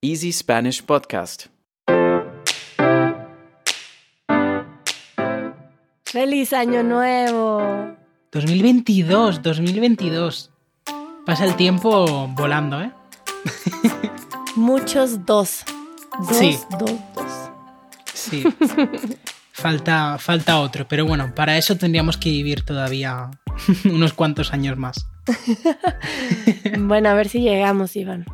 Easy Spanish Podcast. ¡Feliz Año Nuevo! 2022, 2022. Pasa el tiempo volando, ¿eh? Muchos dos. Dos, Sí. dos, dos. Sí. falta, falta otro, pero bueno, para eso tendríamos que vivir todavía unos cuantos años más. Bueno, a ver si llegamos, Iván.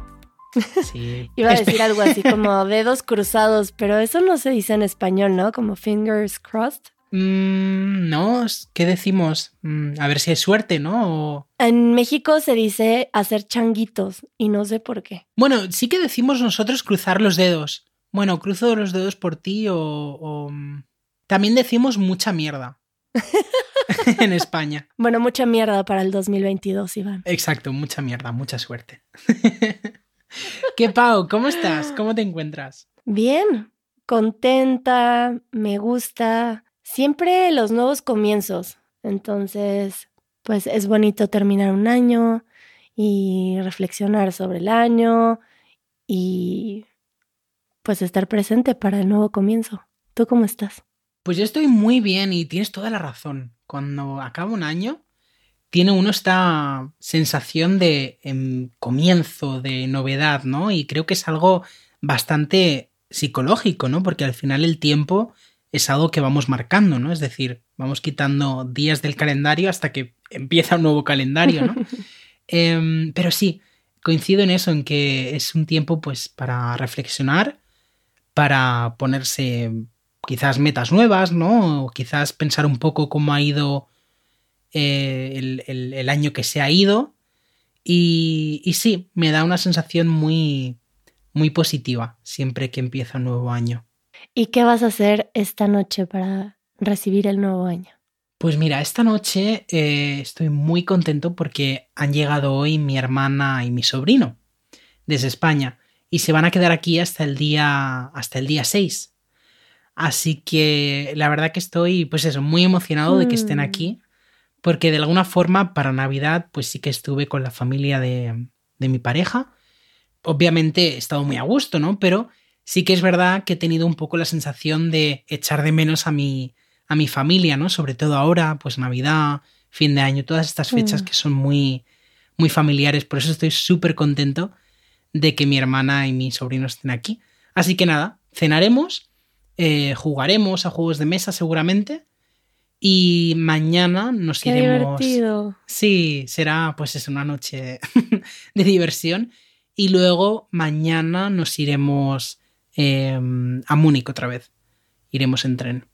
Sí. Iba a decir algo así como dedos cruzados, pero eso no se dice en español, ¿no? Como fingers crossed. Mm, no, ¿qué decimos? Mm, a ver si hay suerte, ¿no? O- En México se dice hacer changuitos y no sé por qué. Bueno, sí que decimos nosotros cruzar los dedos. Bueno, cruzo los dedos por ti o... o, mm, También decimos mucha mierda. en España. Bueno, mucha mierda para el 2022, Iván. Exacto, mucha mierda, mucha suerte. ¿Qué Pau? ¿Cómo estás? ¿Cómo te encuentras? Bien, contenta, me gusta. Siempre los nuevos comienzos. Entonces, pues es bonito terminar un año y reflexionar sobre el año y pues estar presente para el nuevo comienzo. ¿Tú cómo estás? Pues yo estoy muy bien y tienes toda la razón. Cuando acaba un año, tiene uno esta sensación de em, comienzo, de novedad, ¿no? Y creo que es algo bastante psicológico, ¿no? Porque al final el tiempo es algo que vamos marcando, ¿no? Es decir, vamos quitando días del calendario hasta que empieza un nuevo calendario, ¿no? Em, pero sí, coincido en eso, en que es un tiempo pues para reflexionar, para ponerse quizás metas nuevas, ¿no? O quizás pensar un poco cómo ha ido eh, el, el- el año que se ha ido. Y, y sí, me da una sensación muy, muy positiva siempre que empieza un nuevo año. ¿Y qué vas a hacer esta noche para recibir el nuevo año? Pues mira, esta noche eh, estoy muy contento porque han llegado hoy mi hermana y mi sobrino desde España y se van a quedar aquí hasta el día hasta el día 6. Así que la verdad que estoy pues eso, muy emocionado de que estén Mm. aquí porque de alguna forma para Navidad pues sí que estuve con la familia de, de mi pareja. Obviamente he estado muy a gusto, ¿no? Pero sí que es verdad que he tenido un poco la sensación de echar de menos a mi, a mi familia, ¿no? Sobre todo ahora, pues Navidad, fin de año, todas estas fechas Mm. que son muy, muy familiares. Por eso estoy súper contento de que mi hermana y mi sobrino estén aquí. Así que nada, cenaremos, eh, jugaremos a juegos de mesa seguramente. Y mañana nos Qué iremos. divertido. Sí, será pues es una noche de diversión. Y luego mañana nos iremos eh, a Múnich otra vez. Iremos en tren.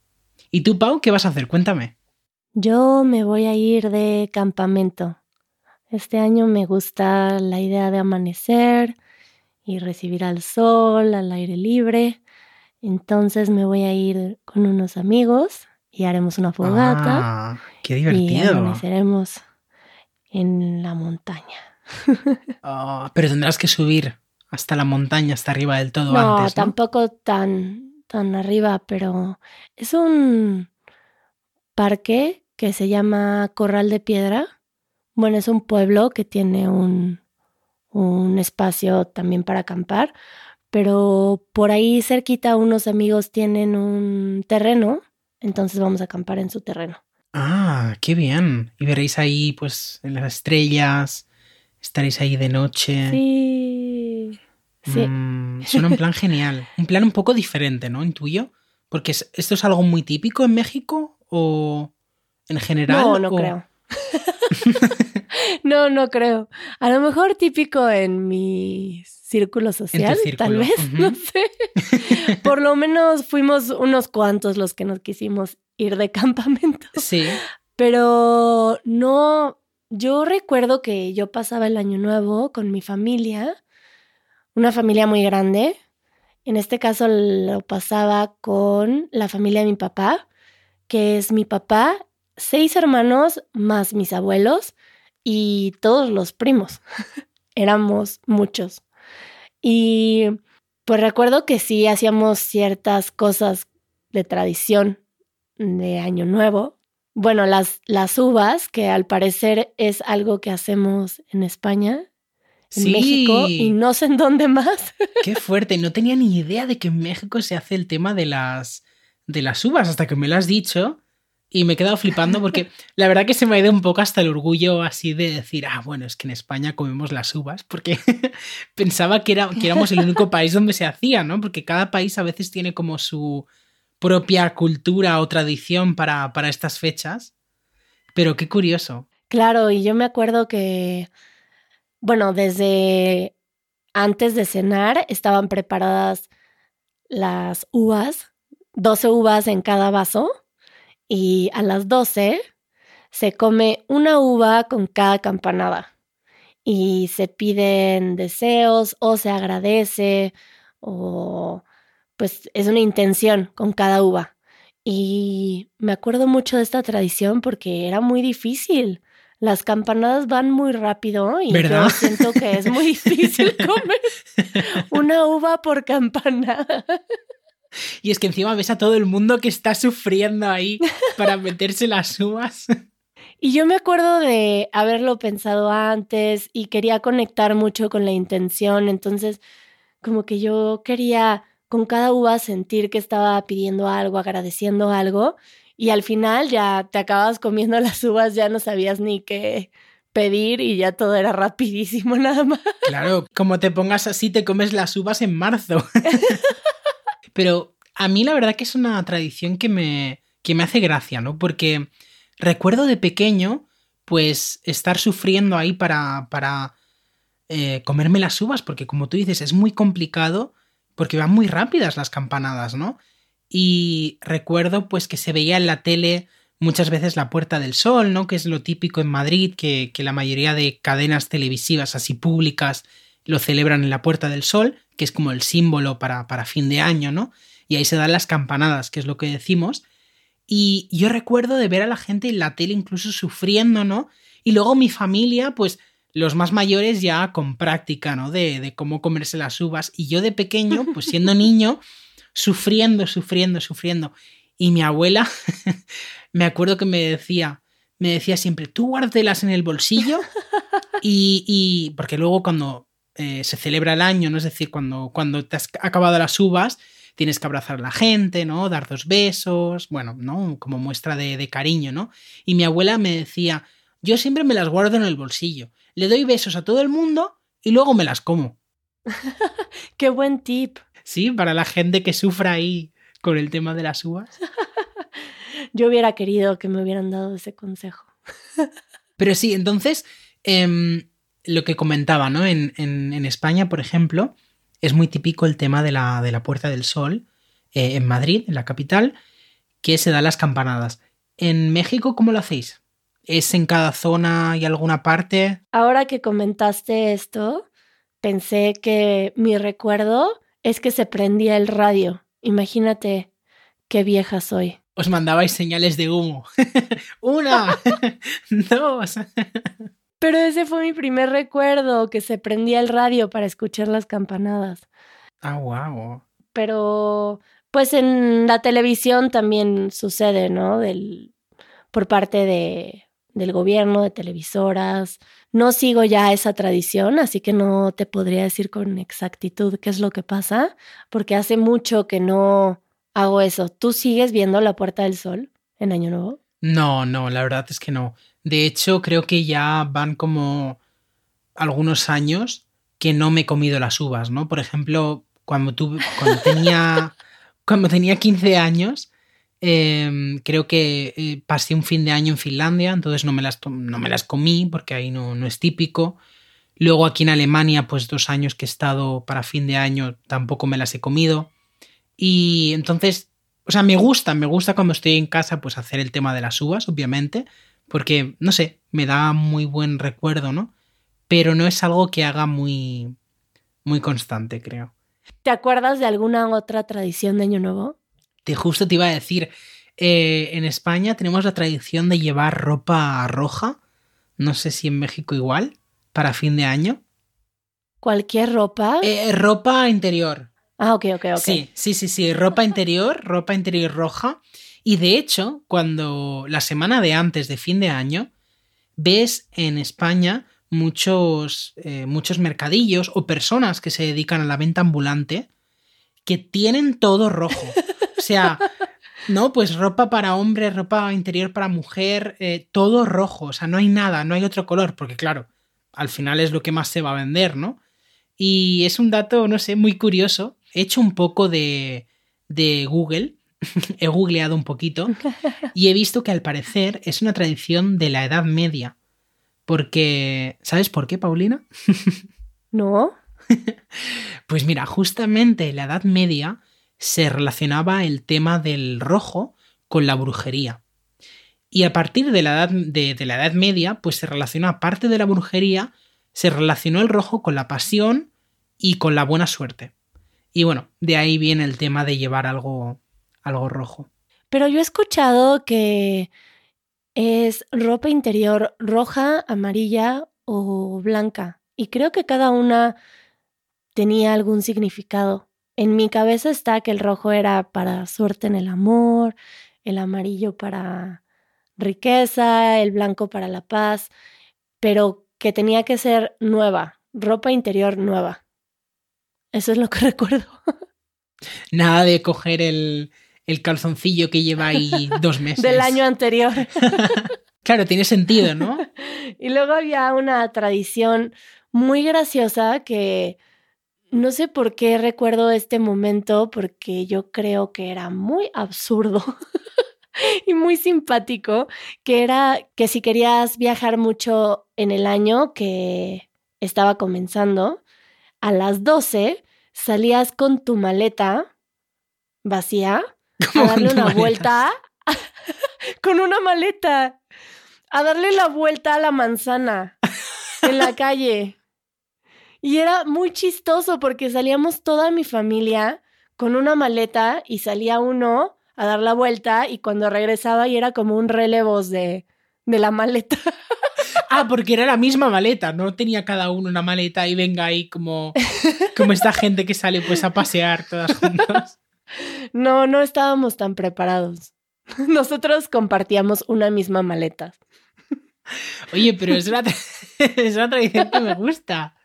¿Y tú, Pau, qué vas a hacer? Cuéntame. Yo me voy a ir de campamento. Este año me gusta la idea de amanecer y recibir al sol, al aire libre. Entonces me voy a ir con unos amigos y haremos una fogata Ah, qué y divertido. amaneceremos en la montaña. Ah, pero tendrás que subir hasta la montaña, hasta arriba del todo No, antes. ¿no? tampoco tan, tan arriba, pero es un parque que se llama Corral de Piedra. Bueno, es un pueblo que tiene un, un espacio también para acampar, pero por ahí cerquita unos amigos tienen un terreno, entonces vamos a acampar en su terreno. Ah, qué bien. Y veréis ahí, pues, en las estrellas. Estaréis ahí de noche. Sí. Sí. Mm, suena un plan genial. Un plan un poco diferente, ¿no? Intuyo. Porque es- esto es algo muy típico en México o en general. No, no o- creo. no, no creo. A lo mejor típico en mi círculo social, círculo, tal vez, no sé. Por lo menos fuimos unos cuantos los que nos quisimos ir de campamento. Sí. Pero no, yo recuerdo que yo pasaba el año nuevo con mi familia, una familia muy grande. En este caso lo pasaba con la familia de mi papá, que es mi papá, seis hermanos más mis abuelos y todos los primos. Éramos muchos. Y pues recuerdo que sí hacíamos ciertas cosas de tradición de Año Nuevo. Bueno, las, las uvas, que al parecer es algo que hacemos en España, en Sí. México y no sé en dónde más. Qué fuerte, no tenía ni idea de que en México se hace el tema de las, de las uvas hasta que me lo has dicho y me he quedado flipando porque la verdad que se me ha ido un poco hasta el orgullo así de decir, ah, bueno, es que en España comemos las uvas porque pensaba que, era, que éramos el único país donde se hacía, ¿no? Porque cada país a veces tiene como su propia cultura o tradición para, para estas fechas. Pero qué curioso. Claro, y yo me acuerdo que, bueno, desde antes de cenar estaban preparadas las uvas, 12 uvas en cada vaso, y a las 12 se come una uva con cada campanada. Y se piden deseos o se agradece o pues es una intención con cada uva. Y me acuerdo mucho de esta tradición porque era muy difícil. Las campanadas van muy rápido y ¿Verdad? yo siento que es muy difícil comer una uva por campanada. Y es que encima ves a todo el mundo que está sufriendo ahí para meterse las uvas. Y yo me acuerdo de haberlo pensado antes y quería conectar mucho con la intención, entonces como que yo quería con cada uva sentir que estaba pidiendo algo, agradeciendo algo y al final ya te acabas comiendo las uvas, ya no sabías ni qué pedir y ya todo era rapidísimo nada más. Claro, como te pongas así, te comes las uvas en marzo. Pero a mí la verdad que es una tradición que me, que me hace gracia, ¿no? Porque recuerdo de pequeño, pues, estar sufriendo ahí para, para eh, comerme las uvas, porque como tú dices, es muy complicado, porque van muy rápidas las campanadas, ¿no? Y recuerdo, pues, que se veía en la tele muchas veces la Puerta del Sol, ¿no? Que es lo típico en Madrid, que, que la mayoría de cadenas televisivas así públicas lo celebran en la Puerta del Sol, que es como el símbolo para, para fin de año, ¿no? Y ahí se dan las campanadas, que es lo que decimos. Y yo recuerdo de ver a la gente en la tele incluso sufriendo, ¿no? Y luego mi familia, pues los más mayores ya con práctica, ¿no? De, de cómo comerse las uvas. Y yo de pequeño, pues siendo niño, sufriendo, sufriendo, sufriendo. Y mi abuela, me acuerdo que me decía, me decía siempre, tú guárdatelas en el bolsillo. Y, y porque luego cuando eh, se celebra el año, ¿no? Es decir, cuando, cuando te has acabado las uvas, tienes que abrazar a la gente, ¿no? Dar dos besos, bueno, ¿no? Como muestra de, de cariño, ¿no? Y mi abuela me decía, yo siempre me las guardo en el bolsillo, le doy besos a todo el mundo y luego me las como. Qué buen tip. Sí, para la gente que sufra ahí con el tema de las uvas. Yo hubiera querido que me hubieran dado ese consejo. Pero sí, entonces, em, lo que comentaba, ¿no? En, en- en España, por ejemplo, es muy típico el tema de la, de la Puerta del Sol, eh, en Madrid, en la capital, que se dan las campanadas. En México, ¿cómo lo hacéis? ¿Es en cada zona y alguna parte? Ahora que comentaste esto, pensé que mi recuerdo es que se prendía el radio. Imagínate qué vieja soy. Os mandabais señales de humo. Una, dos. Pero ese fue mi primer recuerdo, que se prendía el radio para escuchar las campanadas. Ah, wow. Pero pues en la televisión también sucede, ¿no? Del, por parte de, del gobierno, de televisoras. No sigo ya esa tradición, así que no te podría decir con exactitud qué es lo que pasa, porque hace mucho que no hago eso. ¿Tú sigues viendo la Puerta del Sol en Año Nuevo? No, no, la verdad es que no. De hecho, creo que ya van como algunos años que no me he comido las uvas, ¿no? Por ejemplo, cuando tuve, cuando tenía, cuando tenía 15 años, eh, creo que eh, pasé un fin de año en Finlandia, entonces no me las, no me las comí porque ahí no, no es típico. Luego aquí en Alemania, pues dos años que he estado para fin de año, tampoco me las he comido. Y entonces, o sea, me gusta, me gusta cuando estoy en casa, pues hacer el tema de las uvas, obviamente, porque, no sé, me da muy buen recuerdo, ¿no? Pero no es algo que haga muy, muy constante, creo. ¿Te acuerdas de alguna otra tradición de Año Nuevo? Te justo te iba a decir, eh, en España tenemos la tradición de llevar ropa roja, no sé si en México igual, para fin de año. ¿Cualquier ropa? Eh, ropa interior, ah, ok, ok, ok. Sí, sí, sí, sí, ropa interior, ropa interior roja. Y de hecho, cuando la semana de antes de fin de año, ves en España muchos, eh, muchos mercadillos o personas que se dedican a la venta ambulante que tienen todo rojo. O sea, no, pues ropa para hombre, ropa interior para mujer, eh, todo rojo. O sea, no hay nada, no hay otro color, porque claro, al final es lo que más se va a vender, ¿no? Y es un dato, no sé, muy curioso. He hecho un poco de, de Google, he googleado un poquito y he visto que al parecer es una tradición de la Edad Media. Porque, ¿sabes por qué, Paulina? No. Pues mira, justamente en la Edad Media se relacionaba el tema del rojo con la brujería. Y a partir de la edad, de, de la edad Media, pues se relacionó, aparte de la brujería, se relacionó el rojo con la pasión y con la buena suerte. Y bueno, de ahí viene el tema de llevar algo, algo rojo. Pero yo he escuchado que es ropa interior roja, amarilla o blanca. Y creo que cada una tenía algún significado. En mi cabeza está que el rojo era para suerte en el amor, el amarillo para riqueza, el blanco para la paz, pero que tenía que ser nueva, ropa interior nueva. Eso es lo que recuerdo. Nada de coger el, el calzoncillo que lleva ahí dos meses. Del año anterior. claro, tiene sentido, ¿no? Y luego había una tradición muy graciosa que no sé por qué recuerdo este momento, porque yo creo que era muy absurdo y muy simpático, que era que si querías viajar mucho en el año que estaba comenzando, a las 12 salías con tu maleta vacía a darle una vuelta con una maleta a darle la vuelta a la manzana en la calle. Y era muy chistoso porque salíamos toda mi familia con una maleta y salía uno a dar la vuelta y cuando regresaba y era como un relevos de, de la maleta. Ah, porque era la misma maleta, no tenía cada uno una maleta y venga ahí como, como esta gente que sale pues a pasear todas juntas. No, no estábamos tan preparados. Nosotros compartíamos una misma maleta. Oye, pero es una, es una tradición que me gusta.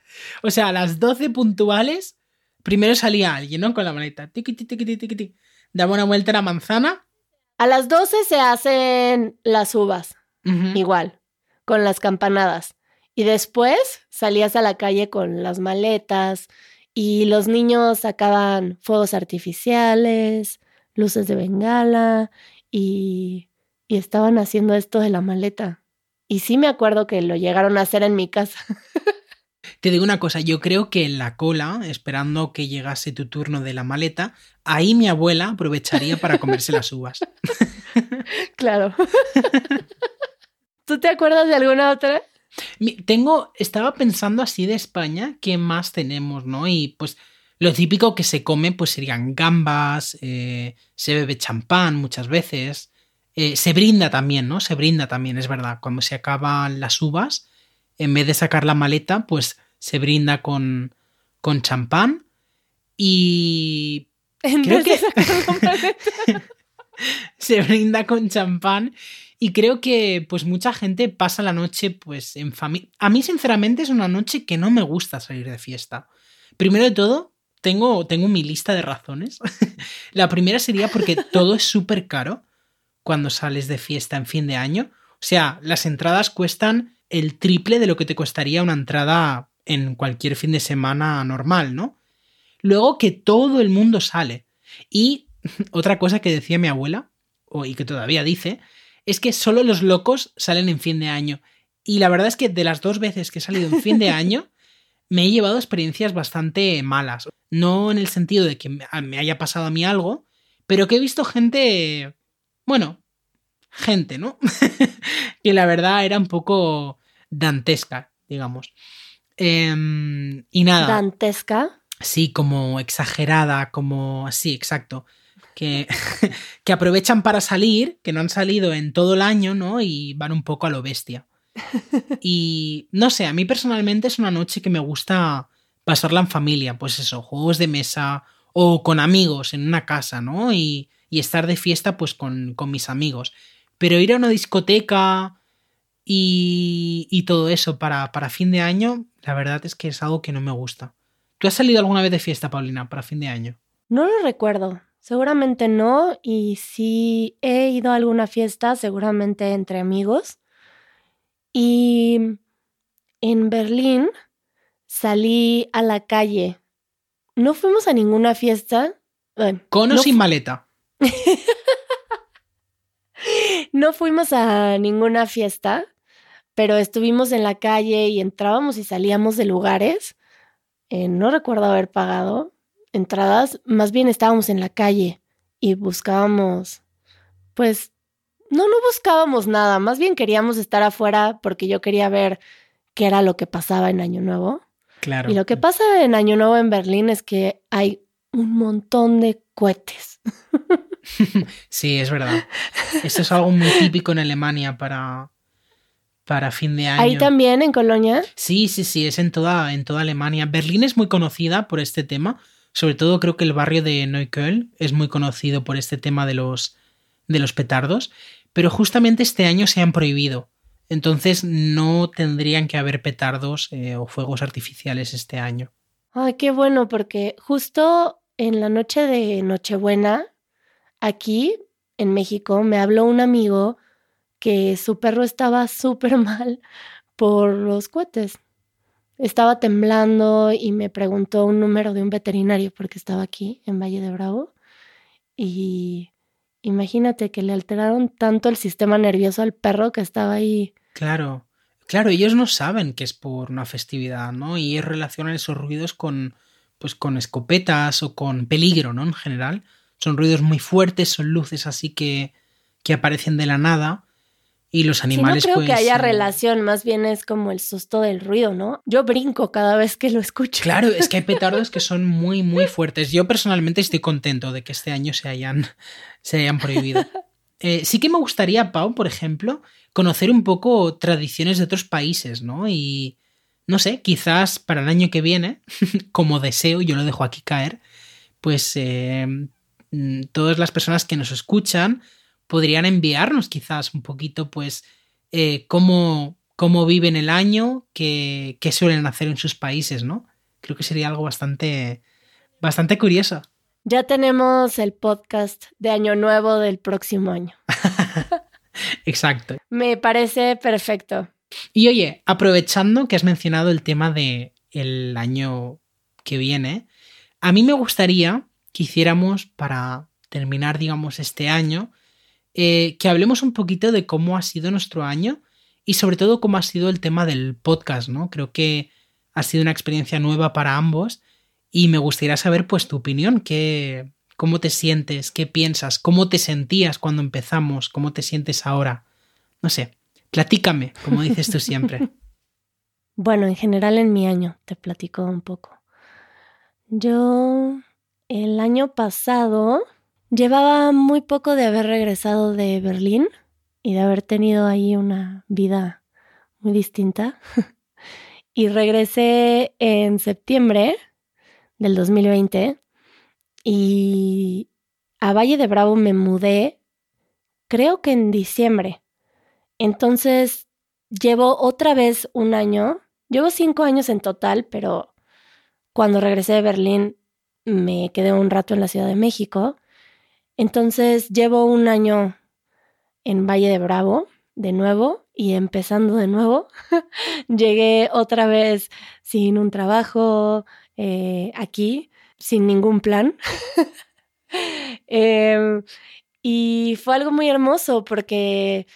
O sea, a las 12 puntuales, primero salía alguien, ¿no? Con la maleta. Tiqui, tiqui, tiqui. Daba una vuelta a la manzana. A las 12 se hacen las uvas, igual, con las campanadas. Y después salías a la calle con las maletas y los niños sacaban fuegos artificiales, luces de bengala y, y estaban haciendo esto de la maleta. Y sí me acuerdo que lo llegaron a hacer en mi casa. Te digo una cosa, yo creo que en la cola, esperando que llegase tu turno de la maleta, ahí mi abuela aprovecharía para comerse las uvas. claro. ¿Tú te acuerdas de alguna otra? Tengo, estaba pensando así de España, ¿qué más tenemos, no? Y pues lo típico que se come pues serían gambas, eh, se bebe champán muchas veces, eh, se brinda también, ¿no? Se brinda también, es verdad. Cuando se acaban las uvas, en vez de sacar la maleta, pues se brinda con, con champán y En Creo vez de que- sacar la maleta. se brinda con champán y creo que pues mucha gente pasa la noche pues en familia. A mí sinceramente es una noche que no me gusta salir de fiesta. Primero de todo, tengo, tengo mi lista de razones. la primera sería porque todo es súper caro cuando sales de fiesta en fin de año. O sea, las entradas cuestan el triple de lo que te costaría una entrada en cualquier fin de semana normal, ¿no? Luego que todo el mundo sale. Y otra cosa que decía mi abuela, y que todavía dice, es que solo los locos salen en fin de año. Y la verdad es que de las dos veces que he salido en fin de año, me he llevado experiencias bastante malas. No en el sentido de que me haya pasado a mí algo, pero que he visto gente, bueno, gente, ¿no? que la verdad era un poco dantesca, digamos. Em, y nada. Dantesca. Sí, como exagerada, como así, exacto. Que, que aprovechan para salir, que no han salido en todo el año, ¿no? Y van un poco a lo bestia. Y no sé, a mí personalmente es una noche que me gusta pasarla en familia, pues eso, juegos de mesa o con amigos en una casa, ¿no? Y, y estar de fiesta pues con, con mis amigos. Pero ir a una discoteca y, y todo eso para, para fin de año, la verdad es que es algo que no me gusta. ¿Tú has salido alguna vez de fiesta, Paulina, para fin de año? No lo recuerdo. Seguramente no. Y si he ido a alguna fiesta, seguramente entre amigos. Y en Berlín salí a la calle. No fuimos a ninguna fiesta. Bueno, Con o no sin maleta. No fuimos a ninguna fiesta, pero estuvimos en la calle y entrábamos y salíamos de lugares. Eh, no recuerdo haber pagado entradas, más bien estábamos en la calle y buscábamos, pues, no, no buscábamos nada, más bien queríamos estar afuera porque yo quería ver qué era lo que pasaba en Año Nuevo. Claro. Y lo que pasa en Año Nuevo en Berlín es que hay un montón de cohetes. Sí, es verdad. Esto es algo muy típico en Alemania para, para fin de año. Ahí también en Colonia. Sí, sí, sí, es en toda, en toda Alemania. Berlín es muy conocida por este tema. Sobre todo creo que el barrio de Neukölln es muy conocido por este tema de los, de los petardos. Pero justamente este año se han prohibido. Entonces no tendrían que haber petardos eh, o fuegos artificiales este año. Ay, qué bueno, porque justo en la noche de Nochebuena, aquí en México, me habló un amigo que su perro estaba súper mal por los cohetes. Estaba temblando y me preguntó un número de un veterinario porque estaba aquí en Valle de Bravo. Y imagínate que le alteraron tanto el sistema nervioso al perro que estaba ahí. Claro, claro, ellos no saben que es por una festividad, ¿no? Y ellos relacionan esos ruidos con, pues, con escopetas o con peligro, ¿no? En general. Son ruidos muy fuertes, son luces así que, que aparecen de la nada. Y los Sí, no animales, creo pues. que haya eh, relación, más bien es como el susto del ruido, ¿no? Yo brinco cada vez que lo escucho. Claro, es que hay petardos que son muy, muy fuertes. Yo personalmente estoy contento de que este año se hayan, se hayan prohibido. Eh, sí que me gustaría, Pau, por ejemplo, conocer un poco tradiciones de otros países, ¿no? Y no sé, quizás para el año que viene, como deseo, yo lo dejo aquí caer, pues eh, mm, todas las personas que nos escuchan podrían enviarnos quizás un poquito, pues, eh, cómo, cómo viven el año, qué, qué suelen hacer en sus países, ¿no? Creo que sería algo bastante, bastante curioso. Ya tenemos el podcast de Año Nuevo del próximo año. Exacto. Me parece perfecto. Y oye, aprovechando que has mencionado el tema de el año que viene, a mí me gustaría que hiciéramos para terminar, digamos, este año, eh, que hablemos un poquito de cómo ha sido nuestro año y sobre todo cómo ha sido el tema del podcast, ¿no? Creo que ha sido una experiencia nueva para ambos y me gustaría saber pues tu opinión, qué, cómo te sientes, qué piensas, cómo te sentías cuando empezamos, cómo te sientes ahora. No sé, platícame, como dices tú siempre. Bueno, en general en mi año, te platico un poco. Yo el año pasado llevaba muy poco de haber regresado de Berlín y de haber tenido ahí una vida muy distinta. y regresé en septiembre del 2020 y a Valle de Bravo me mudé creo que en diciembre. Entonces llevo otra vez un año, llevo cinco años en total, pero cuando regresé de Berlín me quedé un rato en la Ciudad de México. Entonces llevo un año en Valle de Bravo de nuevo y empezando de nuevo. Llegué otra vez sin un trabajo eh, aquí, sin ningún plan. eh, y fue algo muy hermoso porque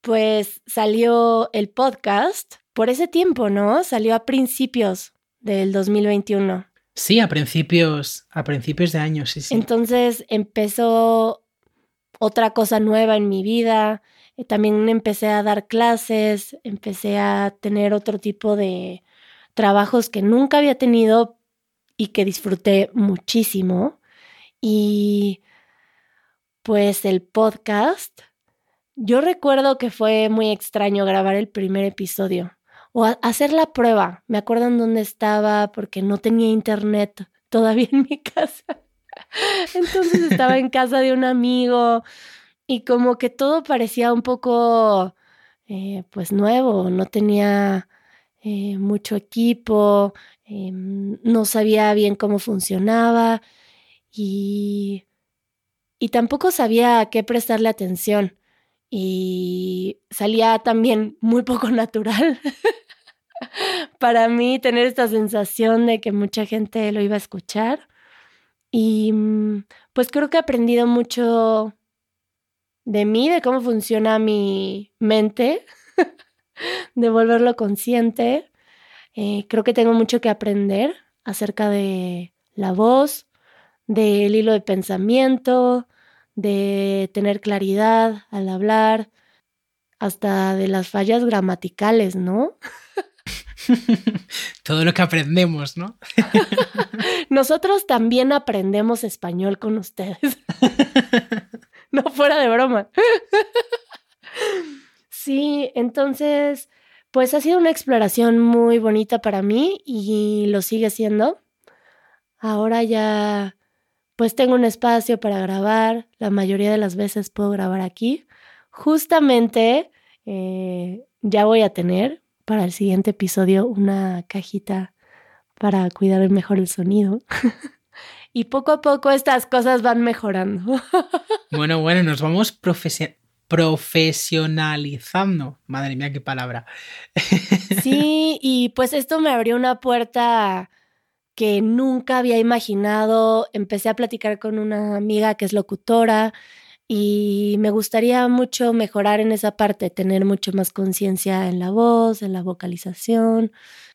pues salió el podcast por ese tiempo, ¿no? Salió a principios del 2021. Sí, a principios, a principios de año, sí, sí. Entonces empezó otra cosa nueva en mi vida. Eh, También empecé a dar clases, empecé a tener otro tipo de trabajos que nunca había tenido y que disfruté muchísimo. Y pues el podcast, yo recuerdo que fue muy extraño grabar el primer episodio o hacer la prueba. Me acuerdo en dónde estaba porque no tenía internet todavía en mi casa. Entonces estaba en casa de un amigo y como que todo parecía un poco eh, pues nuevo, no tenía eh, mucho equipo, eh, no sabía bien cómo funcionaba y, y tampoco sabía a qué prestarle atención y salía también muy poco natural. Para mí tener esta sensación de que mucha gente lo iba a escuchar y mm, pues creo que he aprendido mucho de mí, de cómo funciona mi mente, de volverlo consciente. Eh, creo que tengo mucho que aprender acerca de la voz, del hilo de pensamiento, de tener claridad al hablar, hasta de las fallas gramaticales, ¿no? Todo lo que aprendemos, ¿no? Nosotros también aprendemos español con ustedes. no fuera de broma. sí, entonces, pues ha sido una exploración muy bonita para mí y lo sigue siendo. Ahora ya, pues tengo un espacio para grabar. La mayoría de las veces puedo grabar aquí. Justamente eh, ya voy a tener para el siguiente episodio una cajita para cuidar mejor el sonido. y poco a poco estas cosas van mejorando. bueno, bueno, nos vamos profesionalizando. Madre mía, qué palabra. sí, y pues esto me abrió una puerta que nunca había imaginado. Empecé a platicar con una amiga que es locutora y me gustaría mucho mejorar en esa parte, tener mucho más conciencia en la voz, en la vocalización,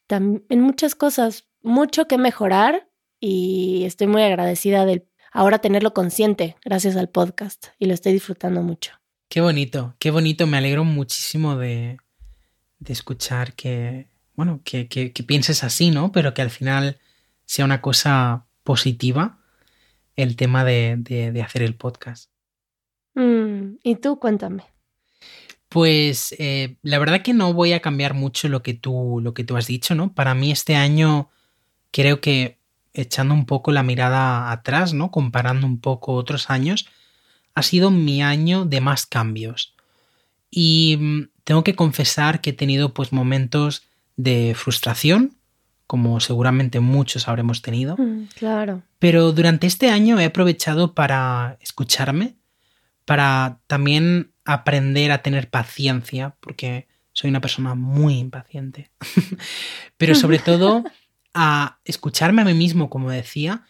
en muchas cosas, mucho que mejorar y estoy muy agradecida de ahora tenerlo consciente gracias al podcast y lo estoy disfrutando mucho. Qué bonito, qué bonito, me alegro muchísimo de, de escuchar que, bueno, que, que, pienses así, ¿no? Pero que al final sea una cosa positiva el tema de, de, hacer el podcast. Mm, y tú, cuéntame. Pues eh, la verdad que no voy a cambiar mucho lo que tú, lo que tú has dicho, ¿no? Para mí este año creo que echando un poco la mirada atrás, ¿no? Comparando un poco otros años, ha sido mi año de más cambios. Y mm, tengo que confesar que he tenido pues momentos de frustración, como seguramente muchos habremos tenido. Mm, claro. Pero durante este año he aprovechado para escucharme, para también aprender a tener paciencia, porque soy una persona muy impaciente. Pero sobre todo a escucharme a mí mismo, como decía,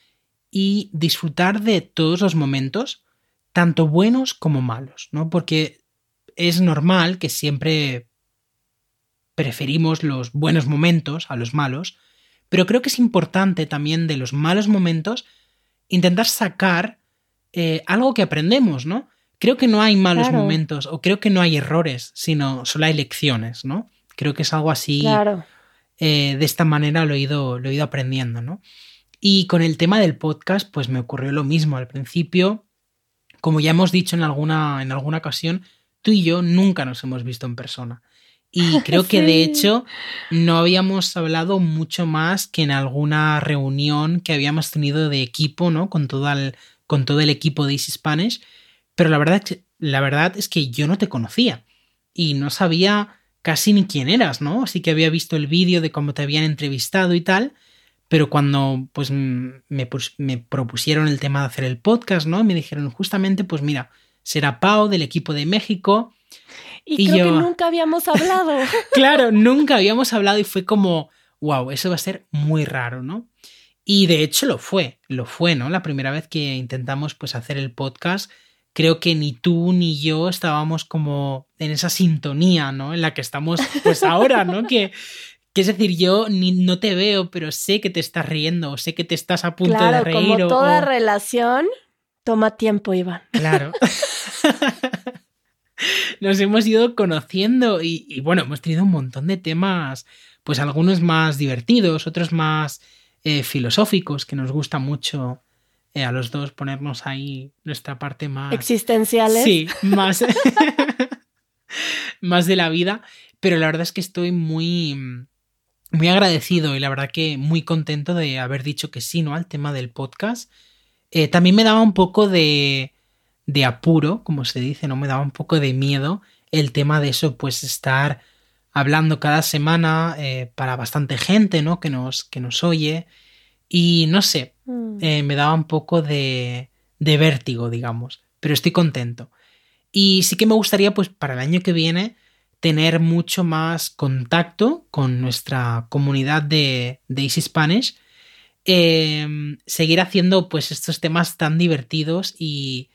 y disfrutar de todos los momentos, tanto buenos como malos, ¿no? Porque es normal que siempre preferimos los buenos momentos a los malos, pero creo que es importante también de los malos momentos intentar sacar eh, algo que aprendemos, ¿no? Creo que no hay malos momentos o creo que no hay errores, sino solo hay lecciones, ¿no? Creo que es algo así claro. Eh, de esta manera lo he, ido, lo he ido aprendiendo, ¿no? Y con el tema del podcast, pues me ocurrió lo mismo. Al principio, como ya hemos dicho en alguna, en alguna ocasión, tú y yo nunca nos hemos visto en persona. Y creo que de hecho no habíamos hablado mucho más que en alguna reunión que habíamos tenido de equipo, ¿no? Con todo el, con todo el equipo de Easy Spanish. Pero la verdad, la verdad es que yo no te conocía y no sabía casi ni quién eras, ¿no? Así que había visto el vídeo de cómo te habían entrevistado y tal, pero cuando pues me, me, propusieron el tema de hacer el podcast, ¿no? Me dijeron justamente, pues mira, será Pau del equipo de México. Y, creo que nunca habíamos hablado. claro, nunca habíamos hablado y fue como, wow, eso va a ser muy raro, ¿no? Y de hecho lo fue, lo fue, ¿no? La primera vez que intentamos pues hacer el podcast creo que ni tú ni yo estábamos como en esa sintonía, ¿no? En la que estamos pues ahora, ¿no? Que, que es decir, yo ni, no te veo, pero sé que te estás riendo, o sé que te estás a punto de reír. Como toda relación, toma tiempo, Iván. Claro. Nos hemos ido conociendo y, y, bueno, hemos tenido un montón de temas, pues algunos más divertidos, otros más eh, filosóficos, que nos gusta mucho eh, a los dos ponernos ahí nuestra parte más... Existenciales. Sí, más... más de la vida. Pero la verdad es que estoy muy... Muy agradecido y la verdad que muy contento de haber dicho que sí, ¿no? Al tema del podcast. Eh, también me daba un poco de, de apuro, como se dice, ¿no? Me daba un poco de miedo el tema de eso, pues estar hablando cada semana eh, para bastante gente, ¿no? Que nos, que nos oye. Y no sé, Mm. eh, me daba un poco de, de vértigo, digamos, pero estoy contento. Y sí que me gustaría, pues para el año que viene, tener mucho más contacto con nuestra comunidad de, de Easy Spanish, eh, seguir haciendo pues estos temas tan divertidos y,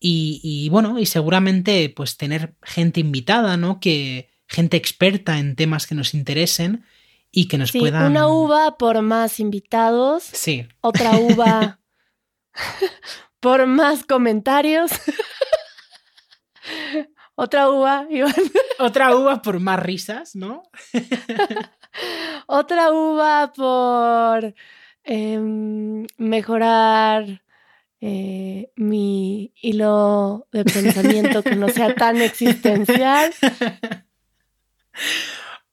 y, y, bueno, y seguramente pues tener gente invitada, ¿no? Que gente experta en temas que nos interesen y que nos Sí, puedan... una uva por más invitados, Sí, otra uva por más comentarios. otra uva, Iván. otra uva por más risas, ¿no? Otra uva por em, mejorar eh, mi hilo de pensamiento que no sea tan existencial.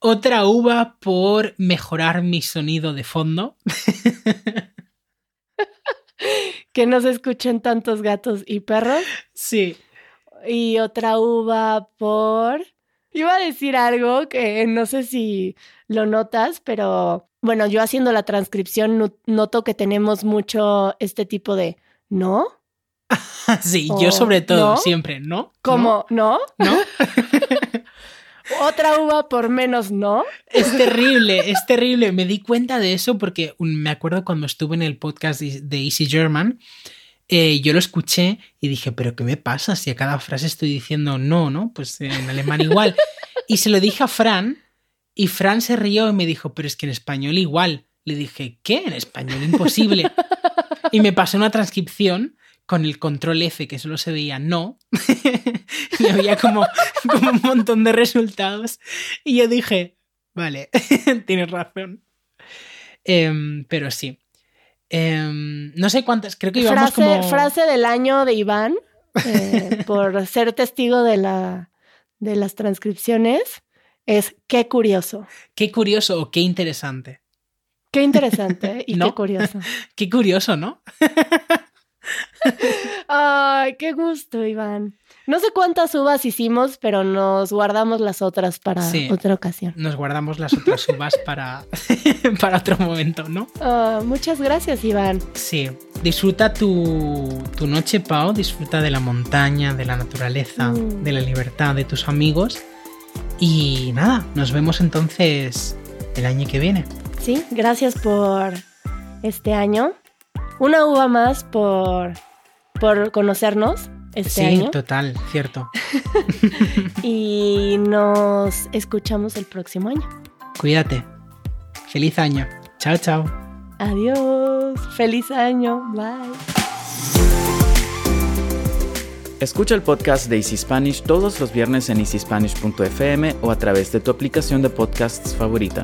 Otra uva por mejorar mi sonido de fondo. Que no se escuchen tantos gatos y perros. Sí. Y otra uva por... Iba a decir algo que no sé si lo notas, pero bueno, yo haciendo la transcripción no- noto que tenemos mucho este tipo de ¿no? Sí, O yo sobre todo, ¿no? siempre, ¿no? Como ¿no? ¿No? Otra uva por menos ¿no? Es terrible, es terrible. Me di cuenta de eso porque me acuerdo cuando estuve en el podcast de Easy German, eh, yo lo escuché y dije, pero ¿qué me pasa si a cada frase estoy diciendo no, no? Pues en alemán igual. Y se lo dije a Fran y Fran se rió y me dijo, pero es que en español igual. Le dije, ¿qué? En español imposible. Y me pasó una transcripción con el control F que solo se veía no y había como, como un montón de resultados y yo dije, vale, tienes razón. Em, pero sí. Em, no sé cuántas, creo que íbamos Frase, como... frase del año de Iván eh, por ser testigo de, la, de las transcripciones es qué curioso. Qué curioso o qué interesante. Qué interesante y ¿No? qué curioso. Qué curioso, ¿no? Ay, qué gusto, Iván. No sé cuántas uvas hicimos, pero nos guardamos las otras para Sí. otra ocasión. Nos guardamos las otras uvas para, para otro momento, ¿no? Ah, muchas gracias, Iván. Sí, disfruta tu, tu noche, Pau, disfruta de la montaña, de la naturaleza, Mm. de la libertad, de tus amigos. Y nada, nos vemos entonces el año que viene. Sí, gracias por este año. Una uva más por, por conocernos este sí, año. total, cierto. Y nos escuchamos el próximo año. Cuídate. Feliz año. Chao, chao. Adiós. Feliz año. Bye. Escucha el podcast de Easy Spanish todos los viernes en easyspanish.fm o a través de tu aplicación de podcasts favorita.